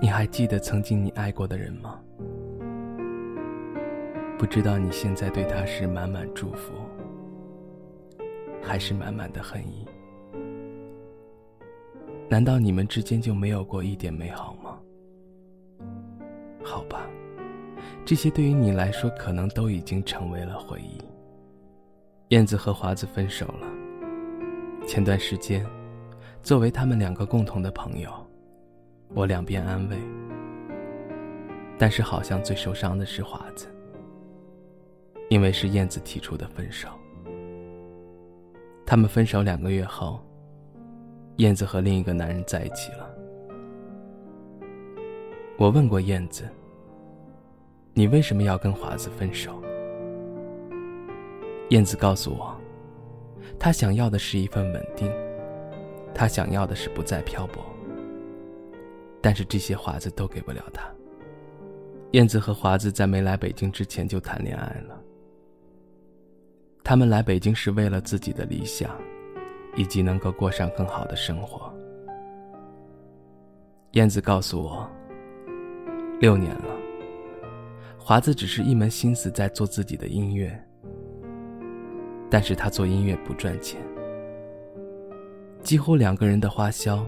你还记得曾经你爱过的人吗？不知道你现在对他是满满祝福，还是满满的恨意？难道你们之间就没有过一点美好吗？好吧，这些对于你来说可能都已经成为了回忆。燕子和华子分手了。前段时间，作为他们两个共同的朋友，我两边安慰。但是好像最受伤的是华子，因为是燕子提出的分手。他们分手两个月后，燕子和另一个男人在一起了。我问过燕子：“你为什么要跟华子分手？”燕子告诉我，她想要的是一份稳定，她想要的是不再漂泊。但是这些华子都给不了她。燕子和华子在没来北京之前就谈恋爱了。他们来北京是为了自己的理想，以及能够过上更好的生活。燕子告诉我，六年了，华子只是一门心思在做自己的音乐。但是他做音乐不赚钱，几乎两个人的花销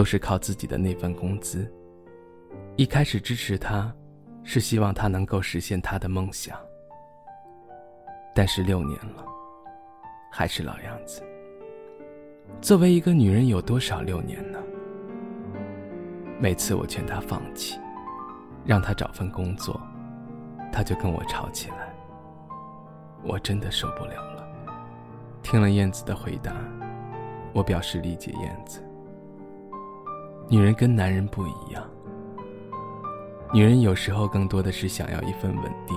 都是靠自己的那份工资。一开始支持他，是希望他能够实现他的梦想。但是六年了，还是老样子。作为一个女人，有多少六年呢？每次我劝他放弃，让他找份工作，他就跟我吵起来。我真的受不了了。听了燕子的回答，我表示理解燕子。女人跟男人不一样，女人有时候更多的是想要一份稳定，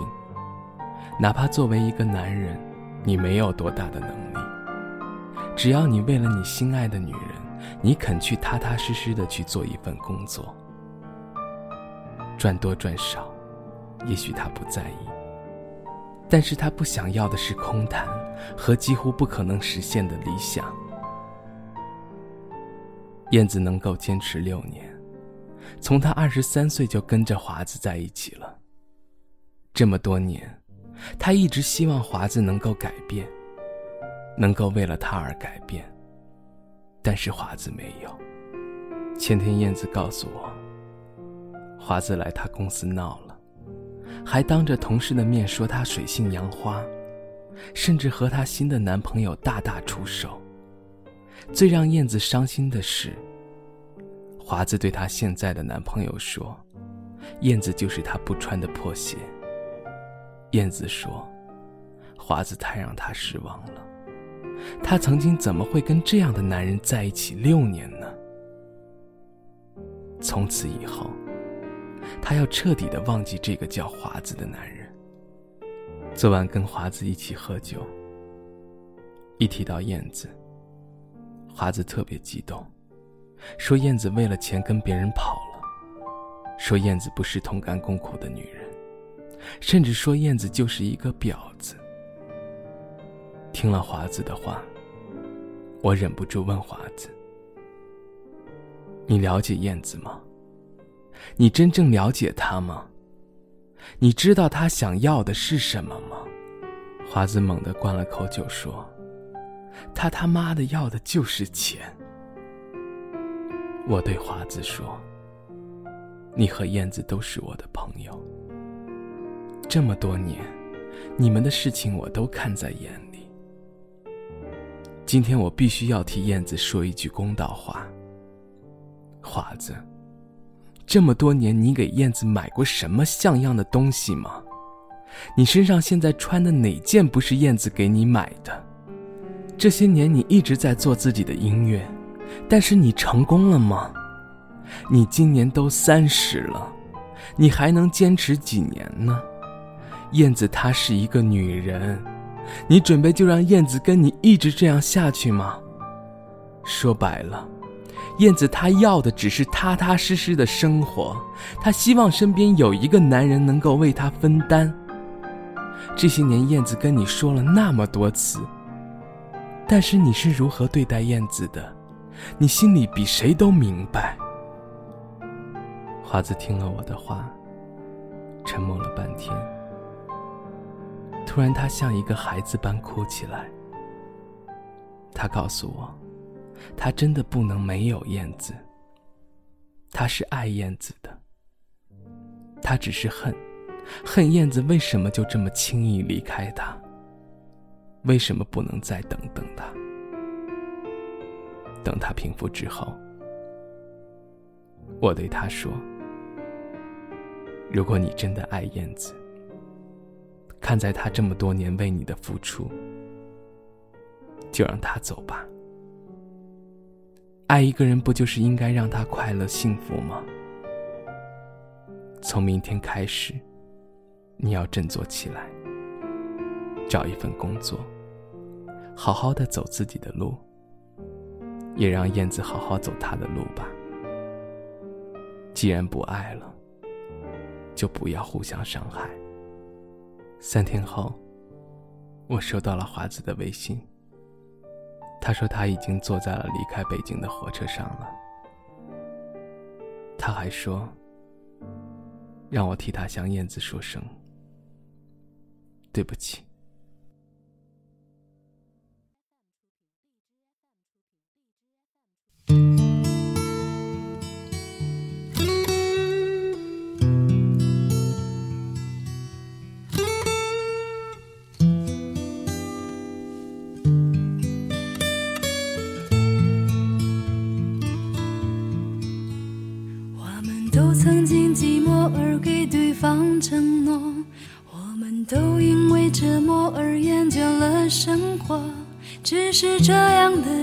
哪怕作为一个男人，你没有多大的能力，只要你为了你心爱的女人，你肯去踏踏实实的去做一份工作，赚多赚少，也许他不在意。但是他不想要的是空谈和几乎不可能实现的理想。燕子能够坚持六年，从她二十三岁就跟着华子在一起了。这么多年，她一直希望华子能够改变，能够为了她而改变。但是华子没有。前天燕子告诉我，华子来他公司闹了。还当着同事的面说她水性杨花，甚至和她新的男朋友大打出手。最让燕子伤心的是，华子对她现在的男朋友说：“燕子就是他不穿的破鞋。”燕子说：“华子太让她失望了，她曾经怎么会跟这样的男人在一起六年呢？”从此以后。他要彻底的忘记这个叫华子的男人。昨晚跟华子一起喝酒，一提到燕子，华子特别激动，说燕子为了钱跟别人跑了，说燕子不是同甘共苦的女人，甚至说燕子就是一个婊子。听了华子的话，我忍不住问华子：“你了解燕子吗？”你真正了解她吗？你知道她想要的是什么吗？华子猛地灌了口酒，说：“他他妈的要的就是钱。”我对华子说：“你和燕子都是我的朋友，这么多年，你们的事情我都看在眼里。今天我必须要替燕子说一句公道话。”华子。这么多年，你给燕子买过什么像样的东西吗？你身上现在穿的哪件不是燕子给你买的？这些年你一直在做自己的音乐，但是你成功了吗？你今年都三十了，你还能坚持几年呢？燕子她是一个女人，你准备就让燕子跟你一直这样下去吗？说白了。燕子她要的只是踏踏实实的生活，她希望身边有一个男人能够为她分担。这些年，燕子跟你说了那么多次，但是你是如何对待燕子的，你心里比谁都明白。华子听了我的话，沉默了半天。突然，他像一个孩子般哭起来。他告诉我，他真的不能没有燕子。他是爱燕子的，他只是恨，恨燕子为什么就这么轻易离开他？为什么不能再等等他？等他平复之后，我对他说：“如果你真的爱燕子，看在他这么多年为你的付出，就让他走吧。”爱一个人不就是应该让他快乐幸福吗？从明天开始，你要振作起来，找一份工作，好好的走自己的路，也让燕子好好走她的路吧。既然不爱了，就不要互相伤害。三天后，我收到了华子的微信。他说他已经坐在了离开北京的火车上了。他还说，让我替他向燕子说声对不起。曾经寂寞而给对方承诺，我们都因为折磨而厌倦了生活。只是这样的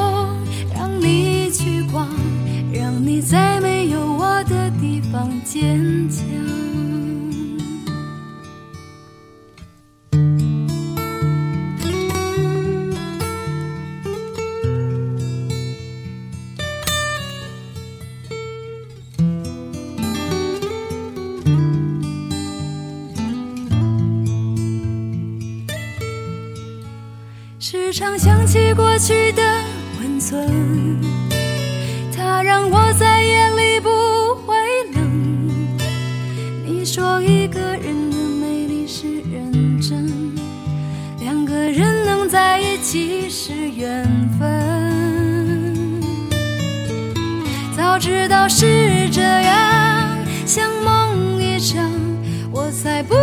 在没有我的地方坚强。时常想起过去的温。存，它让我在说一个人的美丽是认真，两个人能在一起是缘分。早知道是这样，像梦一场，我才不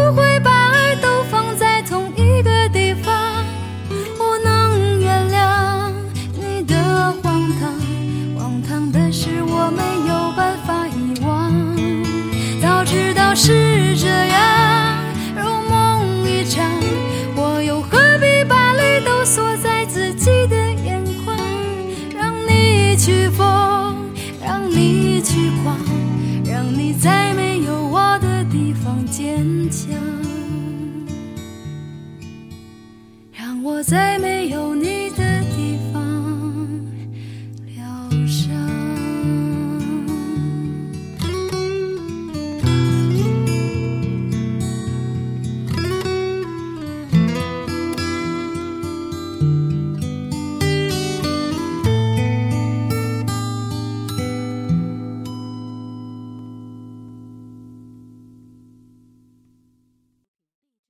去疯，让你去狂，让你在没有我的地方坚强，让我在没有你。